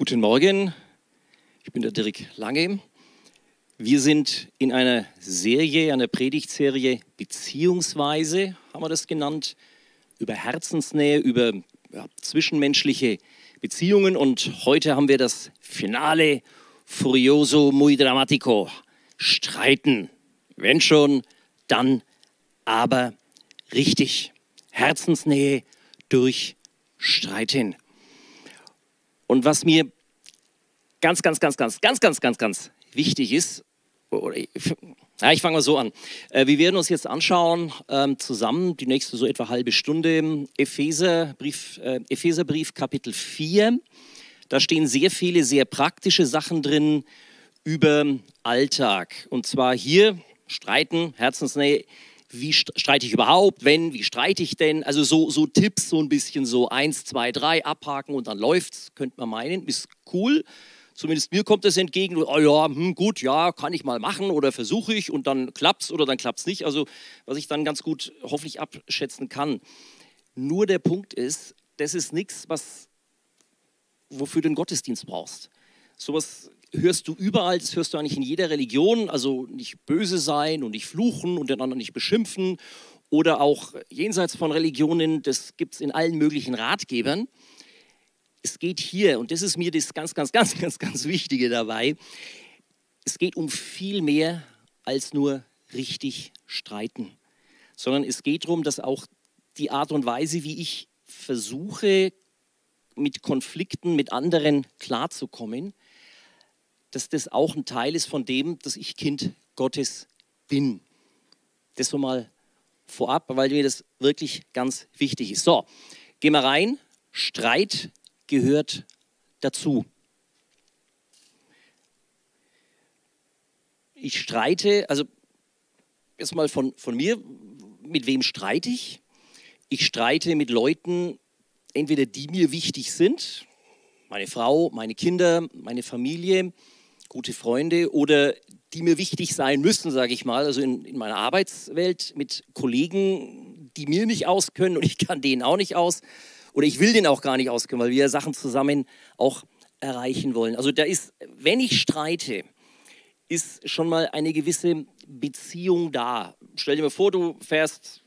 Guten Morgen, ich bin der Dirk Lange. Wir sind in einer Serie, einer Predigtserie, beziehungsweise haben wir das genannt, über Herzensnähe, über ja, zwischenmenschliche Beziehungen. Und heute haben wir das Finale Furioso muy dramatico. Streiten. Wenn schon, dann aber richtig. Herzensnähe durch Streiten. Und was mir ganz, ganz, ganz, ganz, ganz, ganz, ganz, ganz wichtig ist, ja, ich fange mal so an. Äh, wir werden uns jetzt anschauen, ähm, zusammen die nächste so etwa halbe Stunde, Epheserbrief, äh, Epheserbrief Kapitel 4. Da stehen sehr viele, sehr praktische Sachen drin über Alltag. Und zwar hier Streiten, Herzensnähe, wie streite ich überhaupt, wenn, wie streite ich denn? Also so, so Tipps, so ein bisschen so eins, zwei, drei abhaken und dann läuft's, könnte man meinen, ist cool. Zumindest mir kommt das entgegen, oh ja, hm, gut, ja, kann ich mal machen oder versuche ich und dann klappt's oder dann klappt's nicht. Also was ich dann ganz gut hoffentlich abschätzen kann. Nur der Punkt ist, das ist nichts, was wofür du den Gottesdienst brauchst. Sowas hörst du überall, das hörst du eigentlich in jeder Religion, also nicht böse sein und nicht fluchen und den anderen nicht beschimpfen oder auch jenseits von Religionen, das gibt es in allen möglichen Ratgebern. Es geht hier, und das ist mir das ganz, ganz, ganz, ganz, ganz Wichtige dabei, es geht um viel mehr als nur richtig streiten, sondern es geht darum, dass auch die Art und Weise, wie ich versuche, mit Konflikten mit anderen klarzukommen, dass das auch ein Teil ist von dem, dass ich Kind Gottes bin. Das so mal vorab, weil mir das wirklich ganz wichtig ist. So, gehen wir rein. Streit gehört dazu. Ich streite, also jetzt mal von, von mir, mit wem streite ich? Ich streite mit Leuten, entweder die mir wichtig sind, meine Frau, meine Kinder, meine Familie, gute Freunde oder die mir wichtig sein müssen, sage ich mal, also in, in, meiner Arbeitswelt mit Kollegen, die mir nicht auskönnen und ich kann denen auch nicht aus oder ich will denen auch gar nicht auskönnen, weil wir Sachen zusammen auch erreichen wollen. Also da ist, wenn ich streite, ist schon mal eine gewisse Beziehung da. Stell dir mal vor, du fährst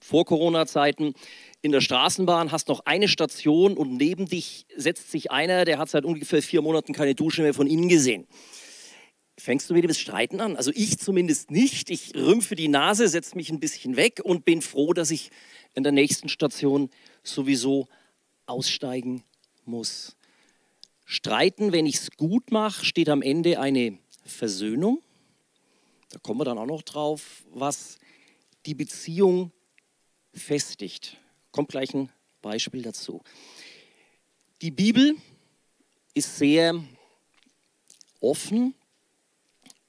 vor Corona-Zeiten in der Straßenbahn, hast noch eine Station und neben dich setzt sich einer, der hat seit ungefähr vier Monaten keine Dusche mehr von innen gesehen. Fängst du wieder das Streiten an? Also ich zumindest nicht. Ich rümpfe die Nase, setze mich ein bisschen weg und bin froh, dass ich in der nächsten Station sowieso aussteigen muss. Streiten, wenn ich es gut mache, steht am Ende eine Versöhnung. Da kommen wir dann auch noch drauf, was die Beziehung festigt. Kommt gleich ein Beispiel dazu. Die Bibel ist sehr offen,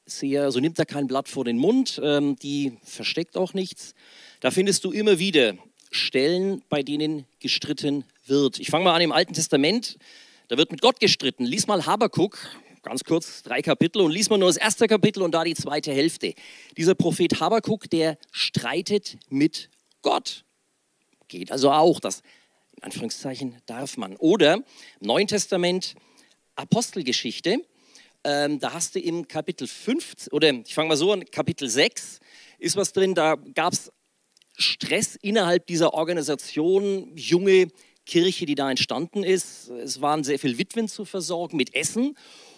sehr, also nimmt da kein Blatt vor den Mund, ähm, die versteckt auch nichts. Da findest du immer wieder Stellen, bei denen gestritten wird. Ich fange mal an im Alten Testament, da wird mit Gott gestritten. Lies mal Habakuk, ganz kurz drei Kapitel und lies mal nur das erste Kapitel und da die zweite Hälfte. Dieser Prophet Habakuk, der streitet mit Gott geht. Also auch das, in Anführungszeichen, darf man. Oder im Neuen Testament Apostelgeschichte, ähm, da hast du im Kapitel 5, oder ich fange mal so an, Kapitel 6 ist was drin, da gab es Stress innerhalb dieser Organisation, junge Kirche, die da entstanden ist. Es waren sehr viele Witwen zu versorgen mit Essen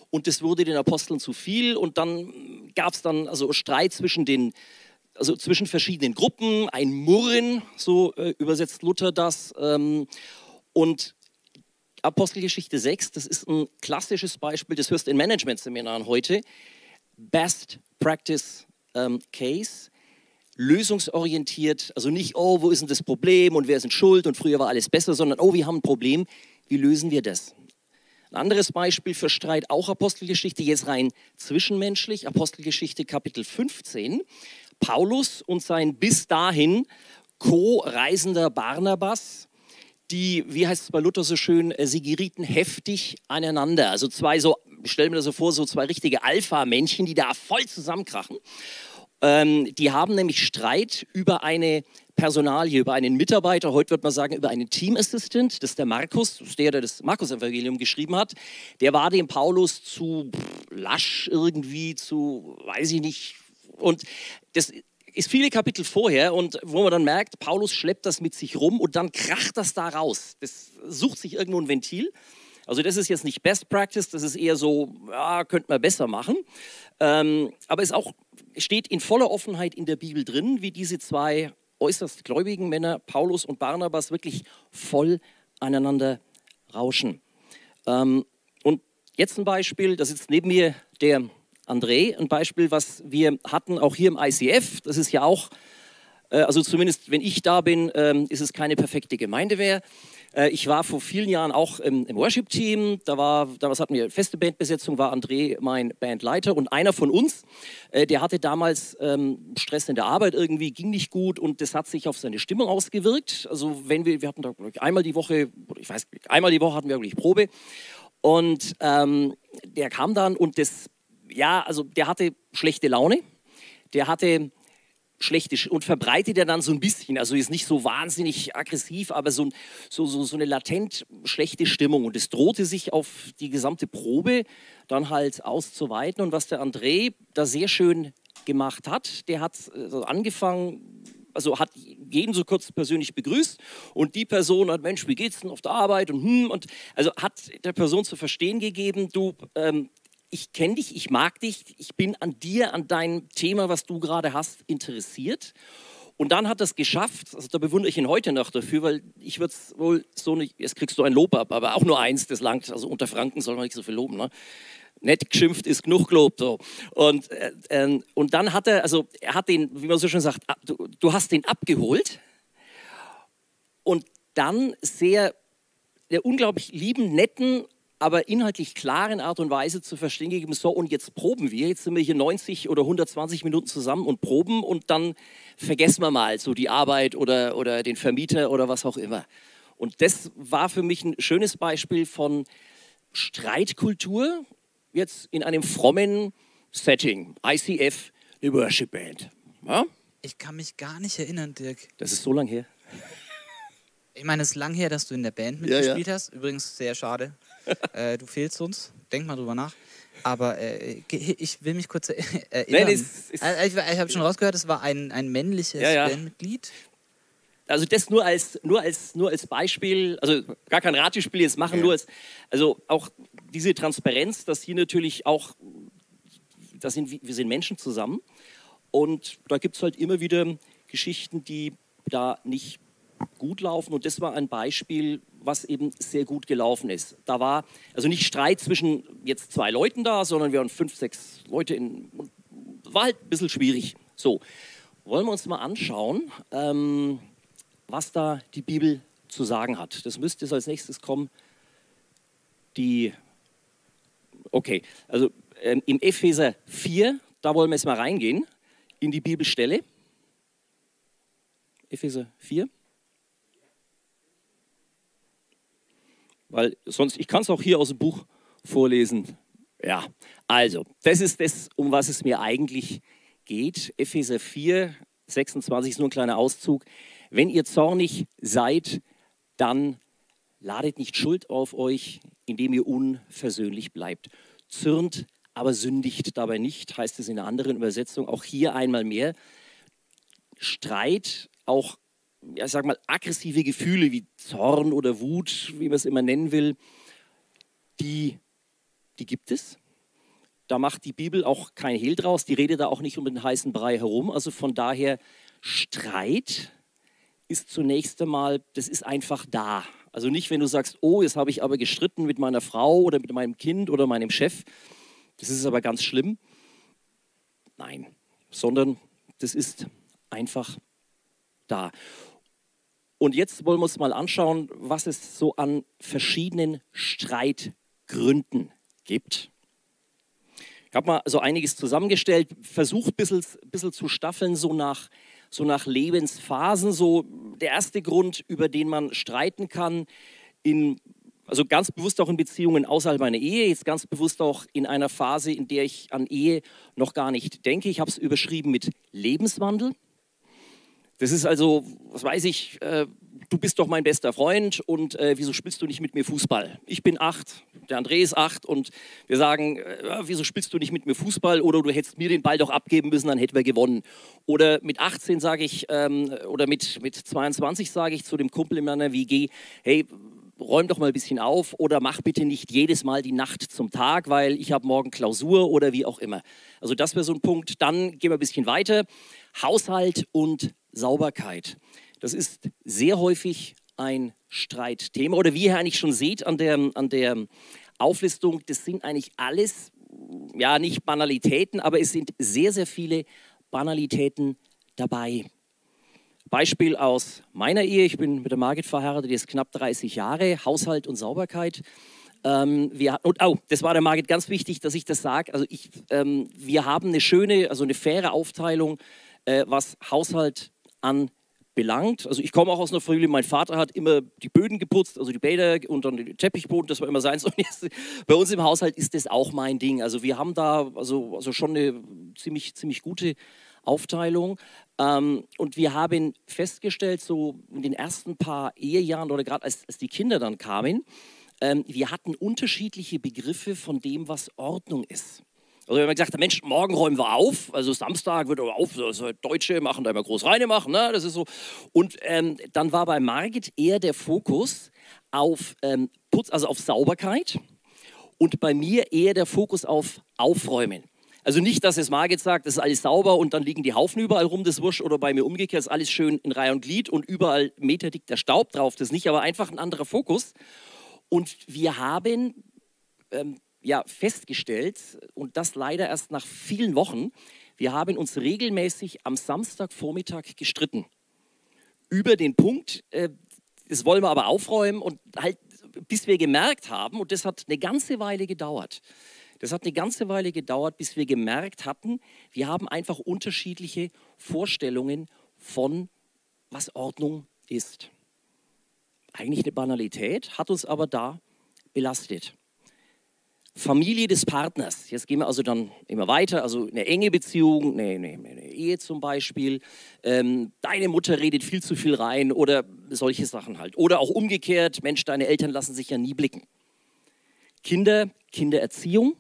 und das wurde den Aposteln zu viel und dann gab es dann also Streit zwischen den also zwischen verschiedenen Gruppen, ein Murren, so äh, übersetzt Luther das. Ähm, und Apostelgeschichte 6, das ist ein klassisches Beispiel, das hörst du in Management-Seminaren heute. Best Practice ähm, Case, lösungsorientiert, also nicht, oh, wo ist denn das Problem und wer ist in Schuld und früher war alles besser, sondern, oh, wir haben ein Problem, wie lösen wir das? Ein anderes Beispiel für Streit, auch Apostelgeschichte, jetzt rein zwischenmenschlich, Apostelgeschichte Kapitel 15. Paulus und sein bis dahin Co-Reisender Barnabas, die, wie heißt es bei Luther so schön, äh, sie gerieten heftig aneinander. Also zwei so, ich stelle mir das so vor, so zwei richtige Alpha-Männchen, die da voll zusammenkrachen. Ähm, die haben nämlich Streit über eine Personalie, über einen Mitarbeiter, heute wird man sagen, über einen Team Assistant, das ist der Markus, das ist der, der das Markus-Evangelium geschrieben hat. Der war dem Paulus zu lasch irgendwie, zu, weiß ich nicht. Und das ist viele Kapitel vorher und wo man dann merkt, Paulus schleppt das mit sich rum und dann kracht das da raus. Das sucht sich irgendwo ein Ventil. Also das ist jetzt nicht Best Practice, das ist eher so, ja, könnte man besser machen. Ähm, aber es auch steht in voller Offenheit in der Bibel drin, wie diese zwei äußerst gläubigen Männer, Paulus und Barnabas, wirklich voll aneinander rauschen. Ähm, und jetzt ein Beispiel, da sitzt neben mir der André, ein Beispiel, was wir hatten auch hier im ICF. Das ist ja auch, äh, also zumindest wenn ich da bin, ähm, ist es keine perfekte Gemeindewehr. Äh, ich war vor vielen Jahren auch im, Worship-Team. Da war, damals hatten wir feste Bandbesetzung, war André mein Bandleiter und einer von uns, äh, der hatte damals ähm, Stress in der Arbeit irgendwie, ging nicht gut und das hat sich auf seine Stimmung ausgewirkt. Also wenn wir, wir hatten da einmal die Woche, ich weiß, einmal die Woche hatten wir wirklich Probe und ähm, der kam dann und das, ja, also der hatte schlechte Laune, der hatte schlechte und verbreitet er dann so ein bisschen, also ist nicht so wahnsinnig aggressiv, aber so, so, so, so eine latent schlechte Stimmung. Und es drohte sich auf die gesamte Probe dann halt auszuweiten. Und was der André da sehr schön gemacht hat, der hat also angefangen, also hat jeden so kurz persönlich begrüßt. Und die Person hat, Mensch, wie geht's denn auf der Arbeit? Und hm, und also hat der Person zu verstehen gegeben, du, ähm, ich kenne dich, ich mag dich, ich bin an dir, an deinem Thema, was du gerade hast, interessiert. Und dann hat es geschafft, also da bewundere ich ihn heute noch dafür, weil ich würde es wohl so nicht, jetzt kriegst du ein Lob ab, aber auch nur eins, das langt, also unter Franken soll man nicht so viel loben. Ne? Nett geschimpft ist genug gelobt. So. Und, äh, ähm, und dann hat er, also er hat den, wie man so schön sagt, du, du hast den abgeholt und dann sehr, der unglaublich lieben, netten aber inhaltlich klaren Art und Weise zu verstehen gegeben, so und jetzt proben wir, jetzt sind wir hier 90 oder 120 Minuten zusammen und proben und dann vergessen wir mal so die Arbeit oder, oder den Vermieter oder was auch immer. Und das war für mich ein schönes Beispiel von Streitkultur, jetzt in einem frommen Setting, ICF, eine Worship Band. Ja? Ich kann mich gar nicht erinnern, Dirk. Das ist so lang her. Ich meine, es ist lang her, dass du in der Band mitgespielt ja, ja. hast. Übrigens sehr schade. äh, du fehlst uns. Denk mal drüber nach. Aber äh, ich will mich kurz erinnern. Nein, ist, ist also, ich, ich habe schon rausgehört, es war ein, ein männliches ja, Bandmitglied. Also das nur als, nur, als, nur als Beispiel, also gar kein Ratiospiel jetzt machen, nur als, also auch diese Transparenz, dass hier natürlich auch, das sind, wir sind Menschen zusammen und da gibt es halt immer wieder Geschichten, die da nicht gut laufen. Und das war ein Beispiel, was eben sehr gut gelaufen ist. Da war also nicht Streit zwischen jetzt zwei Leuten da, sondern wir waren fünf, sechs Leute in. War halt ein bisschen schwierig. So, wollen wir uns mal anschauen, ähm, was da die Bibel zu sagen hat. Das müsste jetzt als nächstes kommen. Die, okay, also ähm, im Epheser 4, da wollen wir jetzt mal reingehen, in die Bibelstelle. Epheser 4. weil sonst, ich kann es auch hier aus dem Buch vorlesen. Ja, also, das ist das, um was es mir eigentlich geht. Epheser 4, 26 ist nur ein kleiner Auszug. Wenn ihr zornig seid, dann ladet nicht Schuld auf euch, indem ihr unversöhnlich bleibt. Zürnt, aber sündigt dabei nicht, heißt es in einer anderen Übersetzung. Auch hier einmal mehr. Streit, auch ja, ich sag mal, aggressive Gefühle wie Zorn oder Wut, wie man es immer nennen will, die, die gibt es. Da macht die Bibel auch kein Hehl draus, die redet da auch nicht um den heißen Brei herum. Also von daher, Streit ist zunächst einmal, das ist einfach da. Also nicht, wenn du sagst, oh, jetzt habe ich aber gestritten mit meiner Frau oder mit meinem Kind oder meinem Chef, das ist aber ganz schlimm. Nein, sondern das ist einfach da. Und jetzt wollen wir uns mal anschauen, was es so an verschiedenen Streitgründen gibt. Ich habe mal so einiges zusammengestellt, versucht ein bisschen, bisschen zu staffeln, so nach, so nach Lebensphasen. So der erste Grund, über den man streiten kann, in also ganz bewusst auch in Beziehungen außerhalb meiner Ehe, jetzt ganz bewusst auch in einer Phase, in der ich an Ehe noch gar nicht denke. Ich habe es überschrieben mit Lebenswandel. Das ist also, was weiß ich, äh, du bist doch mein bester Freund und äh, wieso spielst du nicht mit mir Fußball? Ich bin acht, der André ist acht und wir sagen, äh, wieso spielst du nicht mit mir Fußball? Oder du hättest mir den Ball doch abgeben müssen, dann hätten wir gewonnen. Oder mit 18 sage ich, ähm, oder mit, mit 22 sage ich zu dem Kumpel in meiner WG, hey, räum doch mal ein bisschen auf oder mach bitte nicht jedes Mal die Nacht zum Tag, weil ich habe morgen Klausur oder wie auch immer. Also das wäre so ein Punkt. Dann gehen wir ein bisschen weiter. Haushalt und Sauberkeit. Das ist sehr häufig ein Streitthema. Oder wie ihr eigentlich schon seht an der, an der Auflistung, das sind eigentlich alles, ja, nicht Banalitäten, aber es sind sehr, sehr viele Banalitäten dabei. Beispiel aus meiner Ehe. Ich bin mit der Margit verheiratet, die ist knapp 30 Jahre. Haushalt und Sauberkeit. Ähm, wir, und, oh, das war der Margit ganz wichtig, dass ich das sage. Also ich, ähm, wir haben eine schöne, also eine faire Aufteilung, äh, was Haushalt angeht belangt. Also ich komme auch aus einer Familie, mein Vater hat immer die Böden geputzt, also die Bäder und dann den Teppichboden, das war immer sein. Bei uns im Haushalt ist das auch mein Ding. Also wir haben da also, also schon eine ziemlich, ziemlich gute Aufteilung. Ähm, und wir haben festgestellt, so in den ersten paar Ehejahren oder gerade als, als die Kinder dann kamen, ähm, wir hatten unterschiedliche Begriffe von dem, was Ordnung ist. Also wenn man gesagt Mensch, morgen räumen wir auf, also Samstag wird aber auf, also Deutsche machen da immer groß reine machen, ne? das ist so. Und ähm, dann war bei Margit eher der Fokus auf ähm, Putz, also auf Sauberkeit und bei mir eher der Fokus auf Aufräumen. Also nicht, dass es Margit sagt, das ist alles sauber und dann liegen die Haufen überall rum, das Wurscht, oder bei mir umgekehrt, ist alles schön in Reihe und Glied und überall meterdick der Staub drauf, das nicht, aber einfach ein anderer Fokus. Und wir haben ähm, ja, festgestellt, und das leider erst nach vielen Wochen, wir haben uns regelmäßig am Samstagvormittag gestritten. Über den Punkt, äh, das wollen wir aber aufräumen und halt, bis wir gemerkt haben, und das hat eine ganze Weile gedauert, das hat eine ganze Weile gedauert, bis wir gemerkt hatten, wir haben einfach unterschiedliche Vorstellungen von, was Ordnung ist. Eigentlich eine Banalität, hat uns aber da belastet. Familie des Partners. Jetzt gehen wir also dann immer weiter, also eine enge Beziehung, eine, eine, eine Ehe zum Beispiel. Ähm, deine Mutter redet viel zu viel rein oder solche Sachen halt. Oder auch umgekehrt, Mensch, deine Eltern lassen sich ja nie blicken. Kinder, Kindererziehung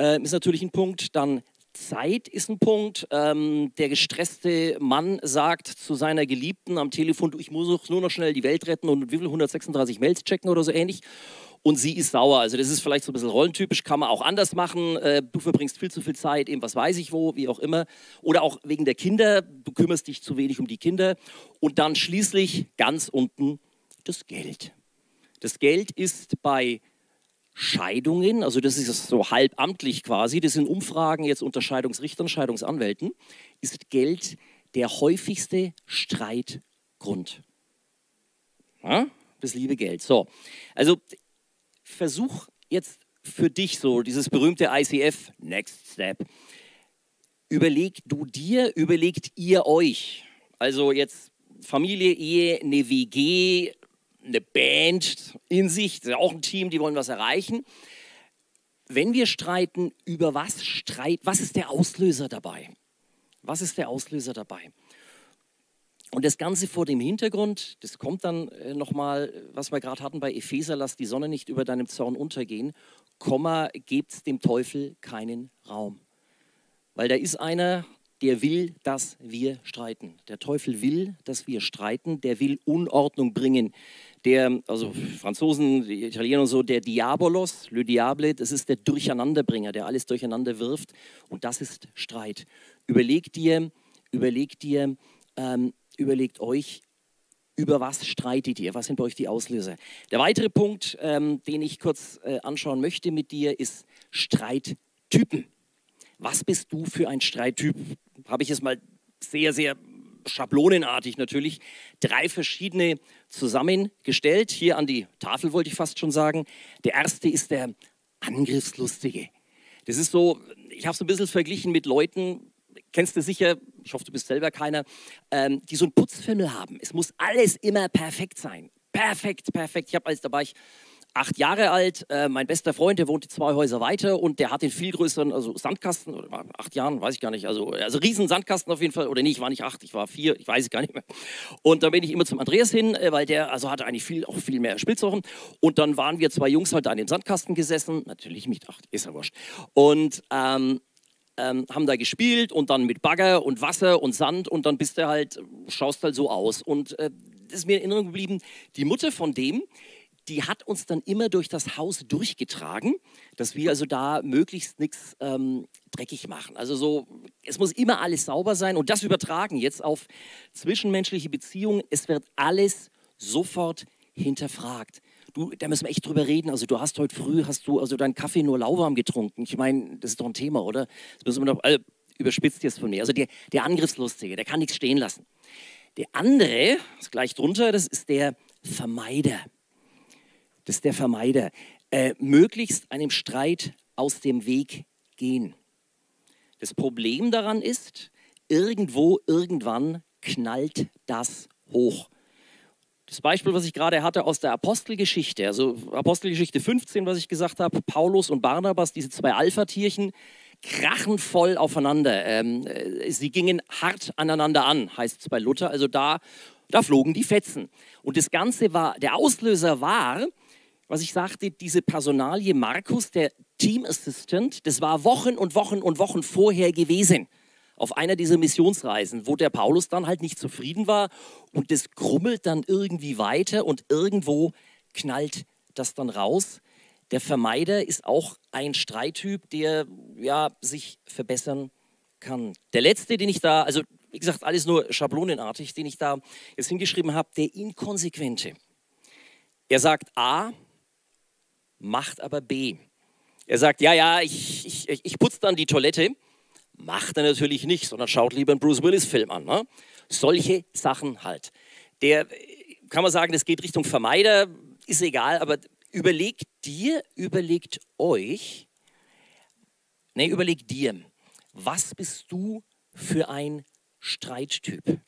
äh, ist natürlich ein Punkt. Dann Zeit ist ein Punkt. Ähm, der gestresste Mann sagt zu seiner Geliebten am Telefon, du, ich muss nur noch schnell die Welt retten und wie viel 136 Mails checken oder so ähnlich und sie ist sauer. Also das ist vielleicht so ein bisschen rollentypisch, kann man auch anders machen. Äh, du verbringst viel zu viel Zeit, eben was weiß ich wo, wie auch immer. Oder auch wegen der Kinder, du kümmerst dich zu wenig um die Kinder. Und dann schließlich ganz unten das Geld. Das Geld ist bei Scheidungen, also das ist so halbamtlich quasi, das sind Umfragen jetzt unter Scheidungsrichtern, Scheidungsanwälten, ist Geld der häufigste Streitgrund. Ja? Das liebe Geld. So, also versuch jetzt für dich so, dieses berühmte ICF, Next Step. Überleg du dir, überlegt ihr euch. Also jetzt Familie, Ehe, eine WG, eine Band in sich, auch ein Team, die wollen was erreichen. Wenn wir streiten, über was streiten, was ist der Auslöser dabei? Was ist der Auslöser dabei? Und das Ganze vor dem Hintergrund, das kommt dann äh, nochmal, was wir gerade hatten bei Epheser, lass die Sonne nicht über deinem Zorn untergehen, Komma, gebt dem Teufel keinen Raum. Weil da ist einer, der will, dass wir streiten. Der Teufel will, dass wir streiten, der will Unordnung bringen. Der, also Franzosen, Italiener und so, der Diabolos, le Diable, das ist der Durcheinanderbringer, der alles durcheinander wirft. Und das ist Streit. Überleg dir, überleg dir, ähm, überlegt euch, über was streitet ihr? Was sind bei euch die Auslöser? Der weitere Punkt, ähm, den ich kurz äh, anschauen möchte mit dir, ist Streittypen. Was bist du für ein Streittyp? Habe ich es mal sehr, sehr schablonenartig natürlich drei verschiedene zusammengestellt. Hier an die Tafel wollte ich fast schon sagen. Der erste ist der Angriffslustige. Das ist so, ich habe es ein bisschen verglichen mit Leuten, kennst du sicher, ich hoffe, du bist selber keiner, ähm, die so einen Putzfimmel haben. Es muss alles immer perfekt sein. Perfekt, perfekt. Ich habe als dabei, ich acht Jahre alt, äh, mein bester Freund, der wohnte zwei Häuser weiter und der hat den viel größeren, also Sandkasten, oder acht Jahren, weiß ich gar nicht, also, also riesen Sandkasten auf jeden Fall, oder nee, ich war nicht acht, ich war vier, ich weiß es gar nicht mehr. Und da bin ich immer zum Andreas hin, äh, weil der, also hatte eigentlich viel, auch viel mehr Spielsachen und dann waren wir zwei Jungs halt an dem Sandkasten gesessen, natürlich nicht acht, ist ja wurscht. Und ähm, ähm, haben da gespielt und dann mit Bagger und Wasser und Sand und dann bist du halt, schaust halt so aus. Und äh, ist mir in Erinnerung geblieben, die Mutter von dem, die hat uns dann immer durch das Haus durchgetragen, dass wir also da möglichst nichts ähm, dreckig machen. Also so, es muss immer alles sauber sein und das übertragen jetzt auf zwischenmenschliche Beziehungen. Es wird alles sofort hinterfragt. Du, da müssen wir echt drüber reden. Also du hast heute früh, hast du also deinen Kaffee nur lauwarm getrunken. Ich meine, das ist doch ein Thema, oder? Das müssen wir doch, also, überspitzt jetzt von mir. Also der, der Angriffslustige, der kann nichts stehen lassen. Der andere, ist gleich drunter, das ist der Vermeider. Das ist der Vermeider. Äh, möglichst einem Streit aus dem Weg gehen. Das Problem daran ist, irgendwo, irgendwann knallt das hoch. Das Beispiel, was ich gerade hatte aus der Apostelgeschichte, also Apostelgeschichte 15, was ich gesagt habe, Paulus und Barnabas, diese zwei Alpha-Tierchen, krachen voll aufeinander. Ähm, äh, sie gingen hart aneinander an, heißt es bei Luther. Also da, da flogen die Fetzen. Und das Ganze war, der Auslöser war, was ich sagte, diese Personalie Markus, der Team Assistant, das war Wochen und Wochen und Wochen vorher gewesen. Auf einer dieser Missionsreisen, wo der Paulus dann halt nicht zufrieden war und das grummelt dann irgendwie weiter und irgendwo knallt das dann raus. Der Vermeider ist auch ein Streittyp, der ja, sich verbessern kann. Der letzte, den ich da, also wie gesagt, alles nur schablonenartig, den ich da jetzt hingeschrieben habe, der Inkonsequente. Er sagt A, macht aber B. Er sagt, ja, ja, ich, ich, ich putze dann die Toilette. Macht er natürlich nicht, sondern schaut lieber einen Bruce Willis-Film an. Ne? Solche Sachen halt. Der, kann man sagen, das geht Richtung Vermeider, ist egal, aber überlegt dir, überlegt euch, ne, überlegt dir, was bist du für ein Streittyp?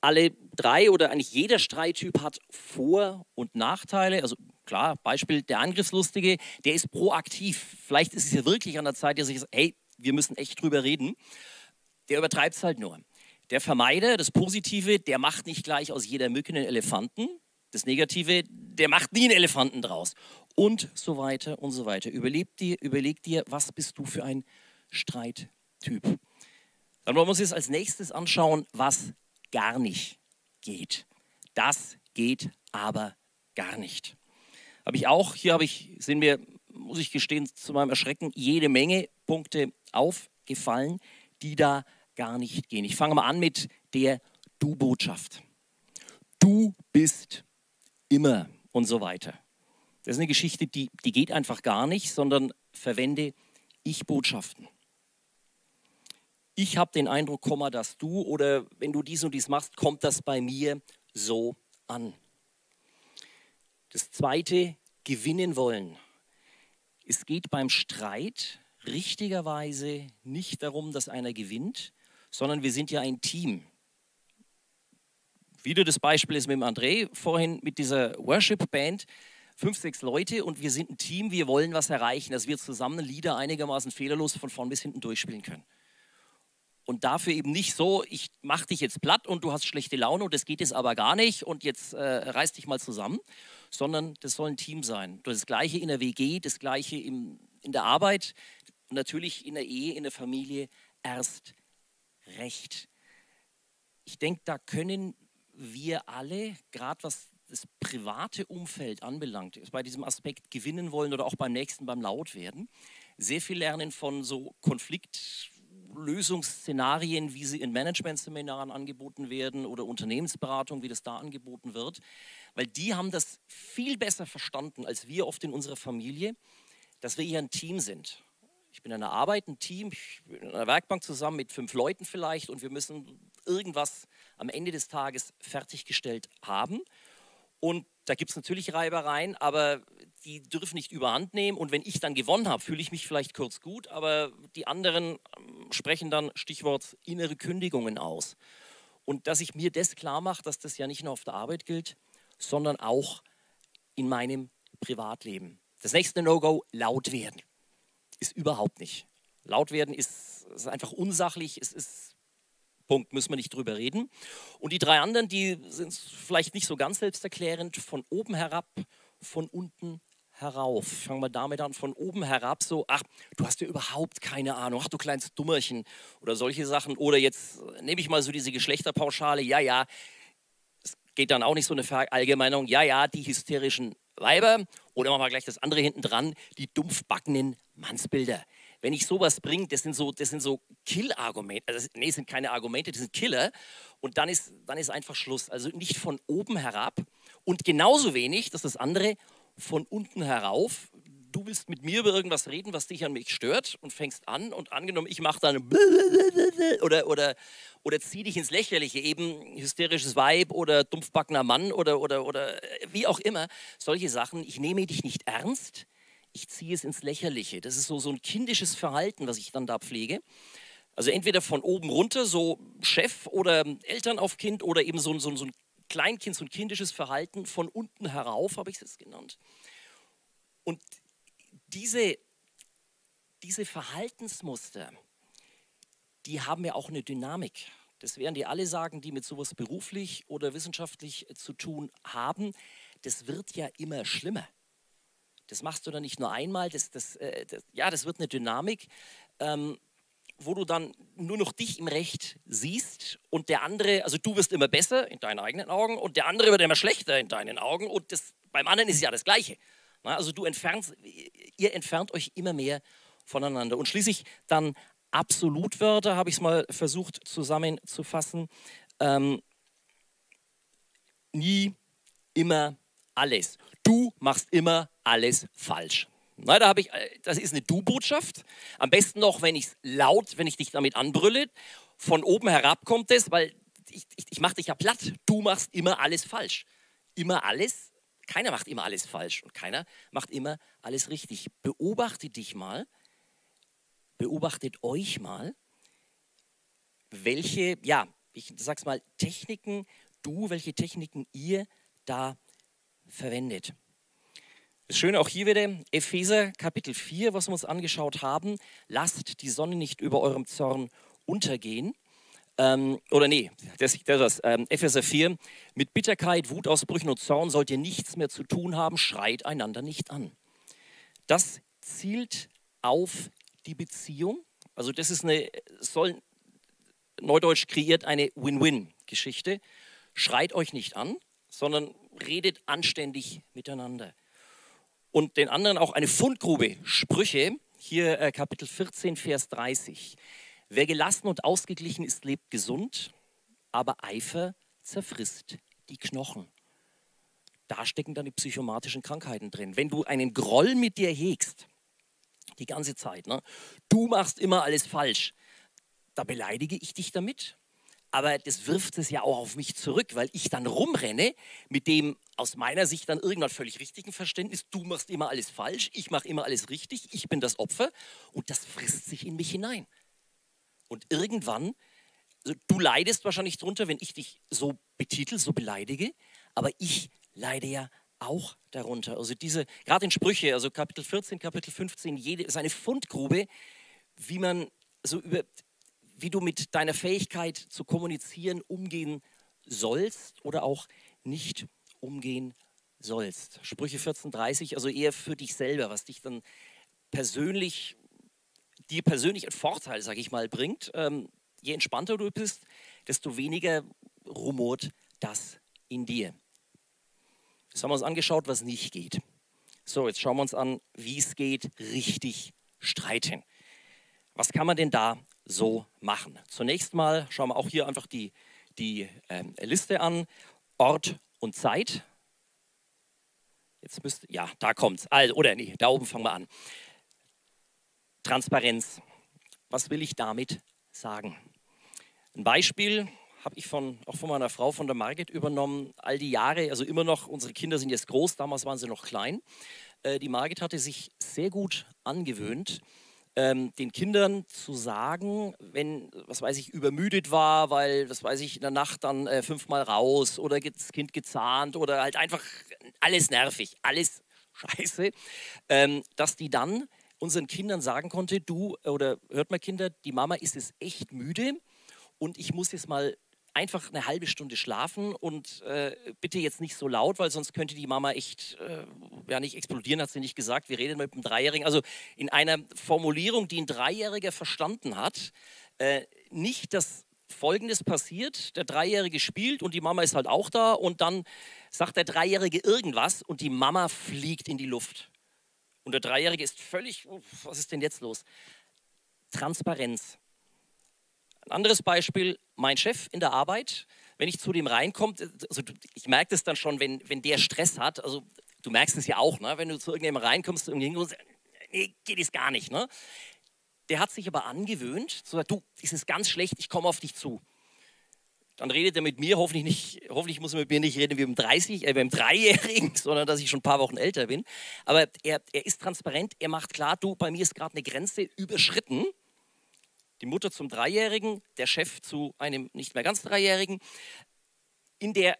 Alle drei oder eigentlich jeder Streittyp hat Vor- und Nachteile. Also klar, Beispiel der Angriffslustige, der ist proaktiv. Vielleicht ist es ja wirklich an der Zeit, dass ich sage, hey, wir müssen echt drüber reden. Der übertreibt es halt nur. Der Vermeider, das Positive, der macht nicht gleich aus jeder Mücke einen Elefanten. Das Negative, der macht nie einen Elefanten draus. Und so weiter und so weiter. Überleg dir, überleg dir was bist du für ein Streittyp. Dann wollen wir uns jetzt als nächstes anschauen, was gar nicht geht. Das geht aber gar nicht. Habe ich auch, hier habe ich, sind mir, muss ich gestehen, zu meinem Erschrecken jede Menge Punkte aufgefallen, die da gar nicht gehen. Ich fange mal an mit der Du-Botschaft. Du bist immer und so weiter. Das ist eine Geschichte, die, die geht einfach gar nicht, sondern verwende Ich-Botschaften. Ich habe den Eindruck, Komma, dass du oder wenn du dies und dies machst, kommt das bei mir so an. Das zweite, gewinnen wollen. Es geht beim Streit richtigerweise nicht darum, dass einer gewinnt, sondern wir sind ja ein Team. Wieder das Beispiel ist mit dem André vorhin mit dieser Worship-Band. Fünf, sechs Leute und wir sind ein Team, wir wollen was erreichen, dass wir zusammen Lieder einigermaßen fehlerlos von vorn bis hinten durchspielen können. Und dafür eben nicht so, ich mache dich jetzt platt und du hast schlechte Laune und das geht jetzt aber gar nicht und jetzt äh, reiß dich mal zusammen, sondern das soll ein Team sein. Das gleiche in der WG, das gleiche im, in der Arbeit und natürlich in der Ehe, in der Familie erst recht. Ich denke, da können wir alle, gerade was das private Umfeld anbelangt, bei diesem Aspekt gewinnen wollen oder auch beim nächsten beim Lautwerden, sehr viel lernen von so Konfliktlösungsszenarien, wie sie in Managementseminaren angeboten werden oder Unternehmensberatung, wie das da angeboten wird weil die haben das viel besser verstanden als wir oft in unserer Familie, dass wir hier ein Team sind. Ich bin in einer Arbeit, ein Team, ich bin in einer Werkbank zusammen mit fünf Leuten vielleicht und wir müssen irgendwas am Ende des Tages fertiggestellt haben. Und da gibt es natürlich Reibereien, aber die dürfen nicht überhand nehmen. Und wenn ich dann gewonnen habe, fühle ich mich vielleicht kurz gut, aber die anderen ähm, sprechen dann Stichwort innere Kündigungen aus. Und dass ich mir das klar mache, dass das ja nicht nur auf der Arbeit gilt, sondern auch in meinem Privatleben. Das nächste No-Go, laut werden. Ist überhaupt nicht. Laut werden ist, ist einfach unsachlich, es ist Punkt, müssen wir nicht drüber reden. Und die drei anderen, die sind vielleicht nicht so ganz selbsterklärend, von oben herab, von unten herauf. Fangen wir damit an, von oben herab so, ach, du hast ja überhaupt keine Ahnung, ach du kleines Dummerchen. Oder solche Sachen. Oder jetzt nehme ich mal so diese Geschlechterpauschale, ja, ja, es geht dann auch nicht so eine Verallgemeinung, ja, ja, die hysterischen Weiber. Oder machen wir gleich das andere hinten dran, die dumpfbackenen Mannsbilder. Wenn ich sowas bringe, das sind so, das sind so Kill-Argumente, also, nee, das sind keine Argumente, das sind Killer. Und dann ist, dann ist einfach Schluss. Also nicht von oben herab. Und genauso wenig, das ist das andere, von unten herauf. Du willst mit mir über irgendwas reden, was dich an mich stört und fängst an und angenommen, ich mache dann oder, oder, oder zieh dich ins Lächerliche, eben hysterisches Weib oder dumpfbackener Mann oder, oder, oder wie auch immer, solche Sachen. Ich nehme dich nicht ernst, ich ziehe es ins Lächerliche. Das ist so, so ein kindisches Verhalten, was ich dann da pflege. Also entweder von oben runter, so Chef oder Eltern auf Kind oder eben so, so, so ein Kleinkind, so ein kindisches Verhalten von unten herauf, habe ich es genannt. Und diese, diese Verhaltensmuster, die haben ja auch eine Dynamik. Das werden die alle sagen, die mit sowas beruflich oder wissenschaftlich zu tun haben. Das wird ja immer schlimmer. Das machst du dann nicht nur einmal, das, das, äh, das ja, das wird eine Dynamik. Ähm, wo du dann nur noch dich im Recht siehst und der andere, also du wirst immer besser in deinen eigenen Augen und der andere wird immer schlechter in deinen Augen und das, beim anderen ist ja das Gleiche. Also du entfernst, ihr entfernt euch immer mehr voneinander. Und schließlich dann Absolutwörter, habe ich es mal versucht zusammenzufassen. Ähm, nie, immer, alles. Du machst immer alles falsch. Na, da ich, äh, das ist eine Du-Botschaft. Am besten noch, wenn ich laut, wenn ich dich damit anbrülle. Von oben herab kommt es, weil ich, ich, ich mache dich ja platt. Du machst immer alles falsch. Immer alles. Keiner macht immer alles falsch und keiner macht immer alles richtig. Beobachte dich mal, beobachtet euch mal, welche, ja, ich sag's mal, Techniken du, welche Techniken ihr da verwendet. Das Schöne auch hier wieder, Epheser Kapitel 4, was wir uns angeschaut haben, lasst die Sonne nicht über eurem Zorn untergehen. Ähm, oder nee, das, das, das ähm, Epheser 4, mit Bitterkeit, Wutausbrüchen und Zorn sollt ihr nichts mehr zu tun haben, schreit einander nicht an. Das zielt auf die Beziehung. Also das ist eine, soll neudeutsch kreiert eine Win-Win-Geschichte. Schreit euch nicht an, sondern redet anständig miteinander und den anderen auch eine Fundgrube. Sprüche, hier äh, Kapitel 14, Vers 30. Wer gelassen und ausgeglichen ist, lebt gesund, aber Eifer zerfrisst die Knochen. Da stecken dann die psychomatischen Krankheiten drin. Wenn du einen Groll mit dir hegst, die ganze Zeit, ne? du machst immer alles falsch, da beleidige ich dich damit aber das wirft es ja auch auf mich zurück, weil ich dann rumrenne mit dem aus meiner Sicht dann irgendwann völlig richtigen Verständnis, du machst immer alles falsch, ich mache immer alles richtig, ich bin das Opfer und das frisst sich in mich hinein. Und irgendwann, also du leidest wahrscheinlich drunter, wenn ich dich so betitel, so beleidige, aber ich leide ja auch darunter. Also diese, gerade in Sprüche, also Kapitel 14, Kapitel 15, jede ist eine Fundgrube, wie man so über wie du mit deiner Fähigkeit zu kommunizieren umgehen sollst oder auch nicht umgehen sollst. Sprüche 14:30, also eher für dich selber, was dich dann persönlich, dir persönlich einen Vorteil, sage ich mal, bringt. Ähm, je entspannter du bist, desto weniger rumort das in dir. Jetzt haben wir uns angeschaut, was nicht geht. So, jetzt schauen wir uns an, wie es geht, richtig streiten. Was kann man denn da so machen? Zunächst mal schauen wir auch hier einfach die, die ähm, Liste an. Ort und Zeit. Jetzt müsste, ja, da kommt's. Also, oder nee, da oben fangen wir an. Transparenz. Was will ich damit sagen? Ein Beispiel habe ich von, auch von meiner Frau, von der Margit, übernommen. All die Jahre, also immer noch, unsere Kinder sind jetzt groß, damals waren sie noch klein. Äh, die Margit hatte sich sehr gut angewöhnt, ähm, den Kindern zu sagen, wenn, was weiß ich, übermüdet war, weil, was weiß ich, in der Nacht dann äh, fünfmal raus oder das Kind gezahnt oder halt einfach alles nervig, alles scheiße, ähm, dass die dann unseren Kindern sagen konnte, du, oder hört mal Kinder, die Mama ist jetzt echt müde und ich muss jetzt mal einfach eine halbe Stunde schlafen und äh, bitte jetzt nicht so laut, weil sonst könnte die Mama echt äh, ja nicht explodieren, hat sie nicht gesagt. Wir reden mit einem Dreijährigen, also in einer Formulierung, die ein Dreijähriger verstanden hat, äh, nicht, dass Folgendes passiert: Der Dreijährige spielt und die Mama ist halt auch da und dann sagt der Dreijährige irgendwas und die Mama fliegt in die Luft. Und der Dreijährige ist völlig, was ist denn jetzt los? Transparenz. Ein anderes Beispiel, mein Chef in der Arbeit, wenn ich zu dem reinkomme, also ich merke das dann schon, wenn, wenn der Stress hat, also du merkst es ja auch, ne? wenn du zu irgendjemandem reinkommst und sagst, nee, geht es gar nicht. Ne? Der hat sich aber angewöhnt, zu sagen, du, es ist ganz schlecht, ich komme auf dich zu. Dann redet er mit mir, hoffentlich, nicht, hoffentlich muss er mit mir nicht reden wie beim 30, äh, Dreijährigen, sondern dass ich schon ein paar Wochen älter bin. Aber er, er ist transparent, er macht klar, du, bei mir ist gerade eine Grenze überschritten die Mutter zum Dreijährigen, der Chef zu einem nicht mehr ganz Dreijährigen, in der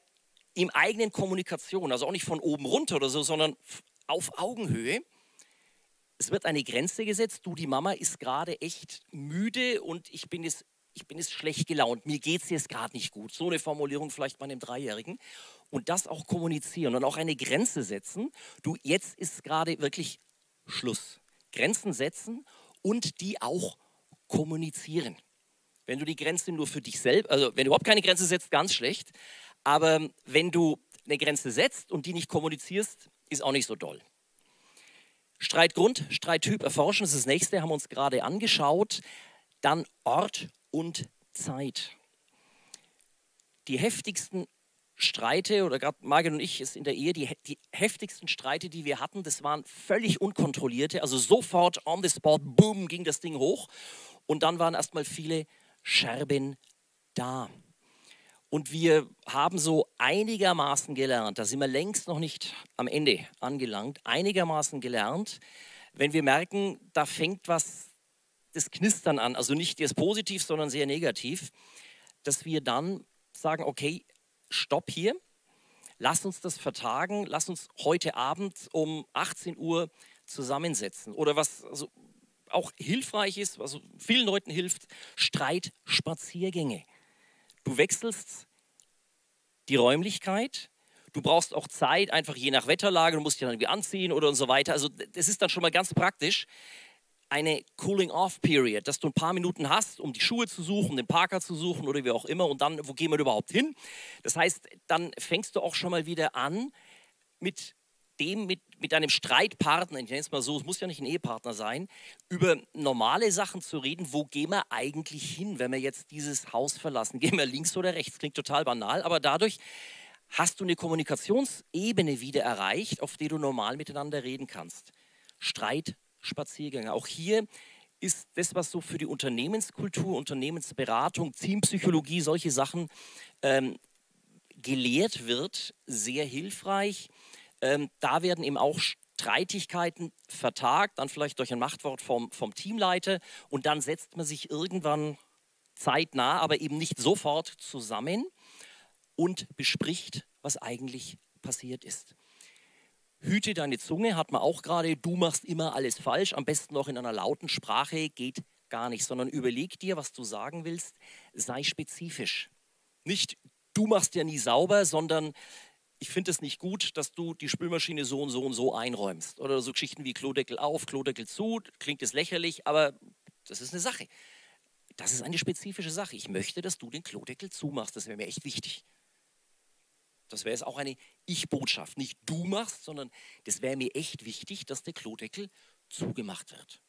im eigenen Kommunikation, also auch nicht von oben runter oder so, sondern auf Augenhöhe. Es wird eine Grenze gesetzt, du, die Mama ist gerade echt müde und ich bin jetzt, ich bin jetzt schlecht gelaunt, mir geht es jetzt gerade nicht gut. So eine Formulierung vielleicht bei einem Dreijährigen. Und das auch kommunizieren und auch eine Grenze setzen. Du, jetzt ist gerade wirklich Schluss. Grenzen setzen und die auch kommunizieren. Wenn du die Grenze nur für dich selbst, also wenn du überhaupt keine Grenze setzt, ganz schlecht. Aber wenn du eine Grenze setzt und die nicht kommunizierst, ist auch nicht so doll. Streitgrund, Streittyp erforschen, das ist das nächste, haben wir uns gerade angeschaut. Dann Ort und Zeit. Die heftigsten Streite, oder gerade Margit und ich ist in der Ehe, die, die heftigsten Streite, die wir hatten, das waren völlig unkontrollierte, also sofort on the spot, boom, ging das Ding hoch. Und dann waren erstmal viele Scherben da. Und wir haben so einigermaßen gelernt, da sind wir längst noch nicht am Ende angelangt, einigermaßen gelernt, wenn wir merken, da fängt was, das Knistern an, also nicht jetzt positiv, sondern sehr negativ, dass wir dann sagen, okay, stopp hier, lass uns das vertagen, lass uns heute Abend um 18 Uhr zusammensetzen. Oder was, also auch hilfreich ist, was vielen Leuten hilft, Streitspaziergänge. Du wechselst die Räumlichkeit, du brauchst auch Zeit, einfach je nach Wetterlage, du musst dich dann irgendwie anziehen oder und so weiter. Also das ist dann schon mal ganz praktisch. Eine Cooling-Off-Period, dass du ein paar Minuten hast, um die Schuhe zu suchen, den Parker zu suchen oder wie auch immer und dann, wo gehen wir überhaupt hin? Das heißt, dann fängst du auch schon mal wieder an mit dem mit, mit einem Streitpartner, ich nenne es mal so, es muss ja nicht ein Ehepartner sein, über normale Sachen zu reden, wo gehen wir eigentlich hin, wenn wir jetzt dieses Haus verlassen? Gehen wir links oder rechts? Klingt total banal, aber dadurch hast du eine Kommunikationsebene wieder erreicht, auf der du normal miteinander reden kannst. Streitspaziergänge. Auch hier ist das, was so für die Unternehmenskultur, Unternehmensberatung, Teampsychologie, solche Sachen ähm, gelehrt wird, sehr hilfreich. Ähm, da werden eben auch Streitigkeiten vertagt, dann vielleicht durch ein Machtwort vom, vom Teamleiter. Und dann setzt man sich irgendwann zeitnah, aber eben nicht sofort zusammen und bespricht, was eigentlich passiert ist. Hüte deine Zunge, hat man auch gerade, du machst immer alles falsch, am besten noch in einer lauten Sprache, geht gar nicht, sondern überleg dir, was du sagen willst, sei spezifisch. Nicht, du machst ja nie sauber, sondern ich finde es nicht gut, dass du die Spülmaschine so und so und so einräumst. Oder so Geschichten wie Klodeckel auf, Klodeckel zu, klingt es lächerlich, aber das ist eine Sache. Das ist eine spezifische Sache. Ich möchte, dass du den Klodeckel zumachst. Das wäre mir echt wichtig. Das wäre jetzt auch eine Ich-Botschaft. Nicht du machst, sondern das wäre mir echt wichtig, dass der Klodeckel zugemacht wird.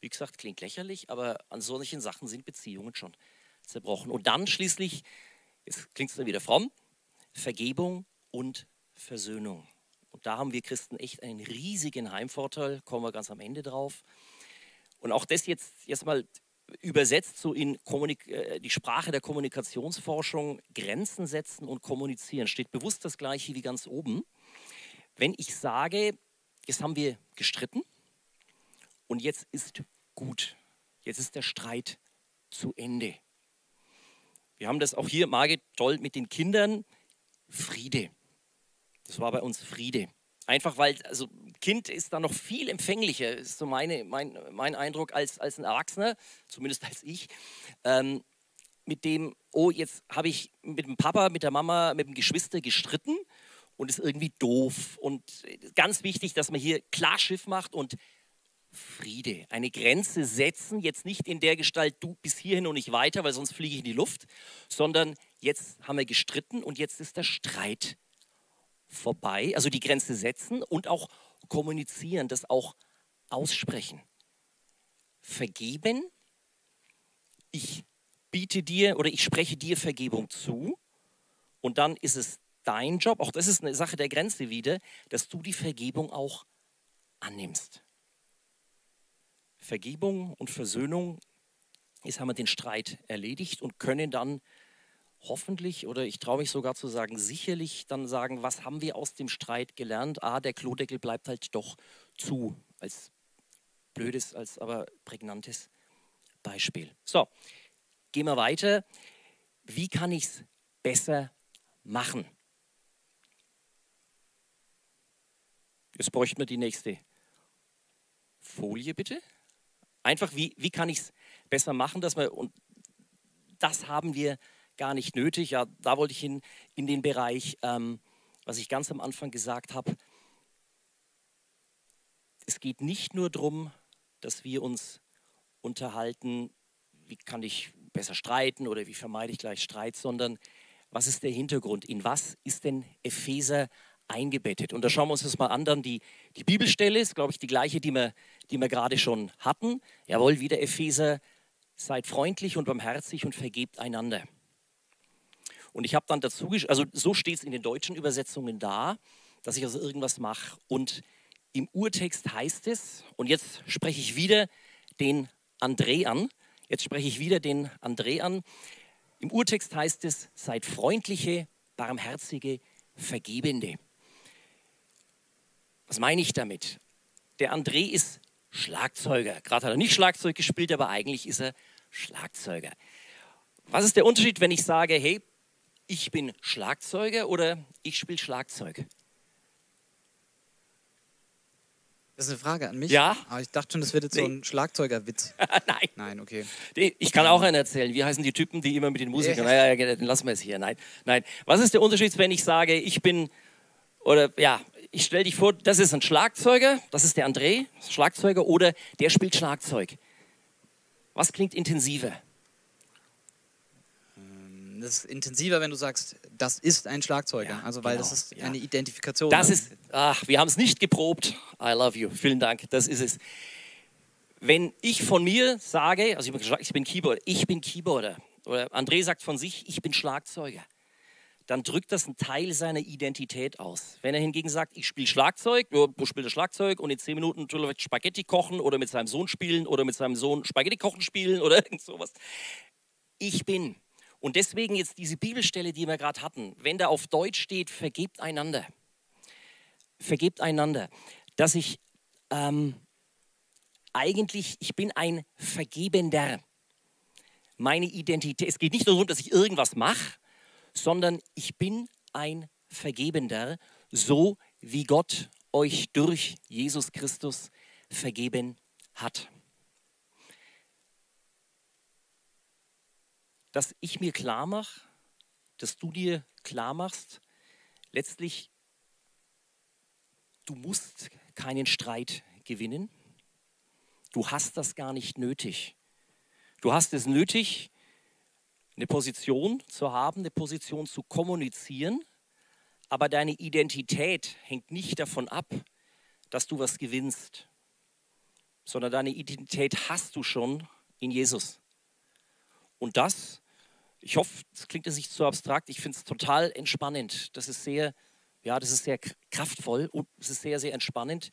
Wie gesagt, klingt lächerlich, aber an solchen Sachen sind Beziehungen schon zerbrochen. Und dann schließlich, jetzt klingt es dann wieder fromm, Vergebung und Versöhnung. Und da haben wir Christen echt einen riesigen Heimvorteil, kommen wir ganz am Ende drauf. Und auch das jetzt erstmal übersetzt so in Kommunik äh, die Sprache der Kommunikationsforschung, Grenzen setzen und kommunizieren, steht bewusst das gleiche wie ganz oben. Wenn ich sage, jetzt haben wir gestritten und jetzt ist gut, jetzt ist der Streit zu Ende. Wir haben das auch hier, Margit, toll mit den Kindern, Friede. Das war bei uns Friede. Einfach weil, also Kind ist da noch viel empfänglicher, ist so meine, mein, mein Eindruck, als, als ein Erwachsener, zumindest als ich. Ähm, mit dem, oh, jetzt habe ich mit dem Papa, mit der Mama, mit dem Geschwister gestritten und ist irgendwie doof. Und ganz wichtig, dass man hier klar Schiff macht und Friede, eine Grenze setzen, jetzt nicht in der Gestalt, du bis hierhin und nicht weiter, weil sonst fliege ich in die Luft, sondern jetzt haben wir gestritten und jetzt ist der Streit vorbei. Also die Grenze setzen und auch kommunizieren, das auch aussprechen. Vergeben, ich biete dir oder ich spreche dir Vergebung zu und dann ist es dein Job, auch das ist eine Sache der Grenze wieder, dass du die Vergebung auch annimmst. Vergebung und Versöhnung ist, haben wir den Streit erledigt und können dann hoffentlich oder ich traue mich sogar zu sagen, sicherlich dann sagen, was haben wir aus dem Streit gelernt? Ah, der Klodeckel bleibt halt doch zu, als blödes, als aber prägnantes Beispiel. So, gehen wir weiter. Wie kann ich es besser machen? Jetzt bräuchten wir die nächste Folie, bitte. Einfach, wie, wie kann ich es besser machen, dass wir, und das haben wir gar nicht nötig. Ja, da wollte ich hin in den Bereich, ähm, was ich ganz am Anfang gesagt habe. Es geht nicht nur darum, dass wir uns unterhalten, wie kann ich besser streiten oder wie vermeide ich gleich Streit, sondern was ist der Hintergrund? In was ist denn Epheser eingebettet? Und da schauen wir uns das mal an. Dann die, die Bibelstelle ist, glaube ich, die gleiche, die wir, die wir gerade schon hatten. Jawohl, wieder Epheser, seid freundlich und barmherzig und vergebt einander. Und ich habe dann dazu, also so steht es in den deutschen Übersetzungen da, dass ich also irgendwas mache. Und im Urtext heißt es, und jetzt spreche ich wieder den André an, jetzt spreche ich wieder den André an. Im Urtext heißt es, seid freundliche, barmherzige, vergebende. Was meine ich damit? Der André ist Schlagzeuger. Gerade hat er nicht Schlagzeug gespielt, aber eigentlich ist er Schlagzeuger. Was ist der Unterschied, wenn ich sage, hey, ich bin Schlagzeuger oder ich spiele Schlagzeug? Das ist eine Frage an mich. Ja. Aber ich dachte schon, das wird jetzt nee. so ein Schlagzeugerwitz. Nein. Nein, okay. Ich kann auch einen erzählen. Wie heißen die Typen, die immer mit den Musikern? Naja, ja, dann lassen wir es hier. Nein, nein. Was ist der Unterschied, wenn ich sage, ich bin, oder ja, ich stelle dich vor, das ist ein Schlagzeuger, das ist der André, Schlagzeuger, oder der spielt Schlagzeug. Was klingt intensiver? Das ist intensiver, wenn du sagst, das ist ein Schlagzeuger. Ja, also weil genau, das ist ja. eine Identifikation. Das ist, ach, wir haben es nicht geprobt. I love you. Vielen Dank. Das ist es. Wenn ich von mir sage, also ich bin Keyboarder, ich bin Keyboarder, oder André sagt von sich, ich bin Schlagzeuger, dann drückt das einen Teil seiner Identität aus. Wenn er hingegen sagt, ich spiele Schlagzeug, du spielst Schlagzeug und in zehn Minuten Spaghetti kochen oder mit seinem Sohn spielen oder mit seinem Sohn Spaghetti kochen spielen oder irgend sowas. Ich bin. Und deswegen jetzt diese Bibelstelle, die wir gerade hatten, wenn da auf Deutsch steht, vergebt einander. Vergebt einander. Dass ich ähm, eigentlich, ich bin ein Vergebender. Meine Identität, es geht nicht nur darum, dass ich irgendwas mache, sondern ich bin ein Vergebender, so wie Gott euch durch Jesus Christus vergeben hat. Dass ich mir klar mache, dass du dir klar machst, letztlich, du musst keinen Streit gewinnen. Du hast das gar nicht nötig. Du hast es nötig, eine Position zu haben, eine Position zu kommunizieren, aber deine Identität hängt nicht davon ab, dass du was gewinnst, sondern deine Identität hast du schon in Jesus. Und das ich hoffe, das klingt jetzt nicht so abstrakt. Ich finde es total entspannend. Das ist sehr, ja, das ist sehr kraftvoll und es ist sehr, sehr entspannend.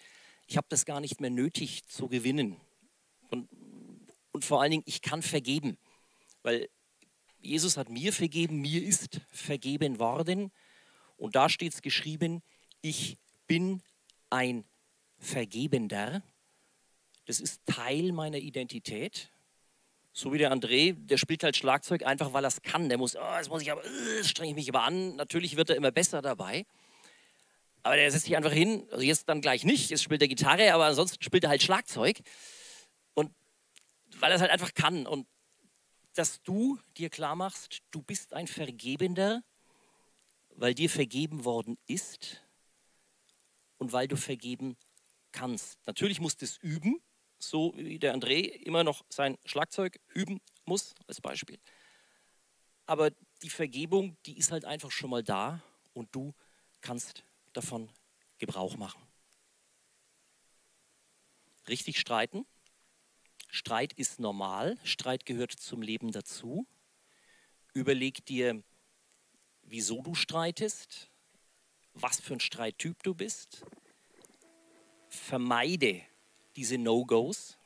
Ich habe das gar nicht mehr nötig zu gewinnen. Und, und vor allen Dingen, ich kann vergeben, weil Jesus hat mir vergeben, mir ist vergeben worden. Und da steht es geschrieben, ich bin ein Vergebender. Das ist Teil meiner Identität. So wie der André, der spielt halt Schlagzeug einfach, weil er es kann. Der muss, oh, jetzt muss ich aber, äh, strenge ich mich aber an. Natürlich wird er immer besser dabei. Aber der setzt sich einfach hin, also jetzt dann gleich nicht, jetzt spielt er Gitarre, aber ansonsten spielt er halt Schlagzeug. Und weil er es halt einfach kann. Und dass du dir klar machst, du bist ein Vergebender, weil dir vergeben worden ist und weil du vergeben kannst. Natürlich musst du es üben, so wie der André immer noch sein Schlagzeug üben muss, als Beispiel. Aber die Vergebung, die ist halt einfach schon mal da und du kannst davon Gebrauch machen. Richtig streiten. Streit ist normal, Streit gehört zum Leben dazu. Überleg dir, wieso du streitest, was für ein Streittyp du bist. Vermeide diese No-Gos,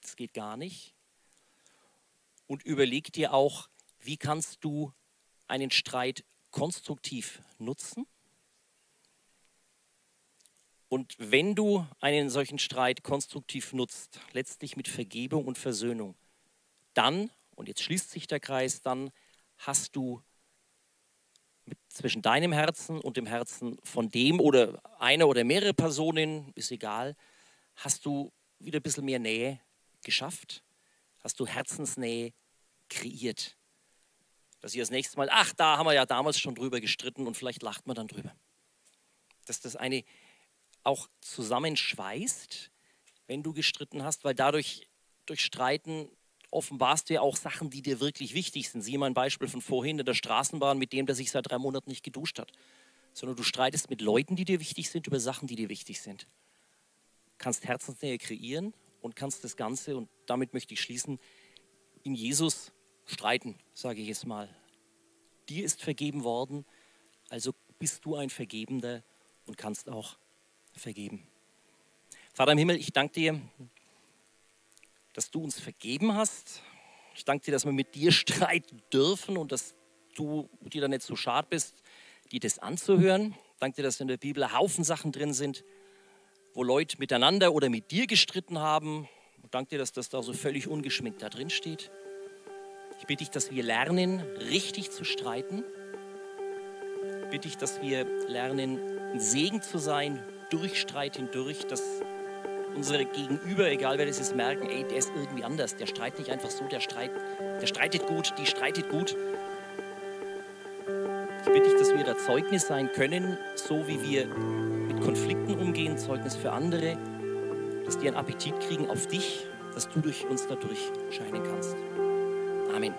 das geht gar nicht. Und überleg dir auch, wie kannst du einen Streit konstruktiv nutzen und wenn du einen solchen Streit konstruktiv nutzt, letztlich mit Vergebung und Versöhnung, dann, und jetzt schließt sich der Kreis, dann hast du zwischen deinem Herzen und dem Herzen von dem oder einer oder mehrere Personen, ist egal, hast du wieder ein bisschen mehr Nähe geschafft, hast du Herzensnähe kreiert. Dass ihr das nächste Mal, ach, da haben wir ja damals schon drüber gestritten und vielleicht lacht man dann drüber. Dass das eine auch zusammenschweißt, wenn du gestritten hast, weil dadurch durch Streiten offenbarst du ja auch Sachen, die dir wirklich wichtig sind. Sieh mal ein Beispiel von vorhin in der Straßenbahn mit dem, der sich seit drei Monaten nicht geduscht hat. Sondern du streitest mit Leuten, die dir wichtig sind, über Sachen, die dir wichtig sind. Kannst Herzensnähe kreieren und kannst das Ganze, und damit möchte ich schließen, in Jesus streiten, sage ich jetzt mal. Dir ist vergeben worden, also bist du ein Vergebender und kannst auch vergeben. Vater im Himmel, ich danke dir, dass du uns vergeben hast. Ich danke dir, dass wir mit dir streiten dürfen und dass du dir da nicht so schade bist, dir das anzuhören. Ich danke dir, dass in der Bibel Haufen Sachen drin sind, wo Leute miteinander oder mit dir gestritten haben. Ich danke dir, dass das da so völlig ungeschminkt da drin steht. Ich bitte dich, dass wir lernen, richtig zu streiten. Ich bitte dich, dass wir lernen, ein Segen zu sein durch Streit hindurch, dass unsere Gegenüber, egal wer das ist, merken, ey, der ist irgendwie anders. Der streitet nicht einfach so, der, streit, der streitet gut, die streitet gut. Ich bitte dich, dass wir da Zeugnis sein können, so wie wir mit Konflikten umgehen, Zeugnis für andere, dass die einen Appetit kriegen auf dich, dass du durch uns dadurch scheinen kannst. Amen.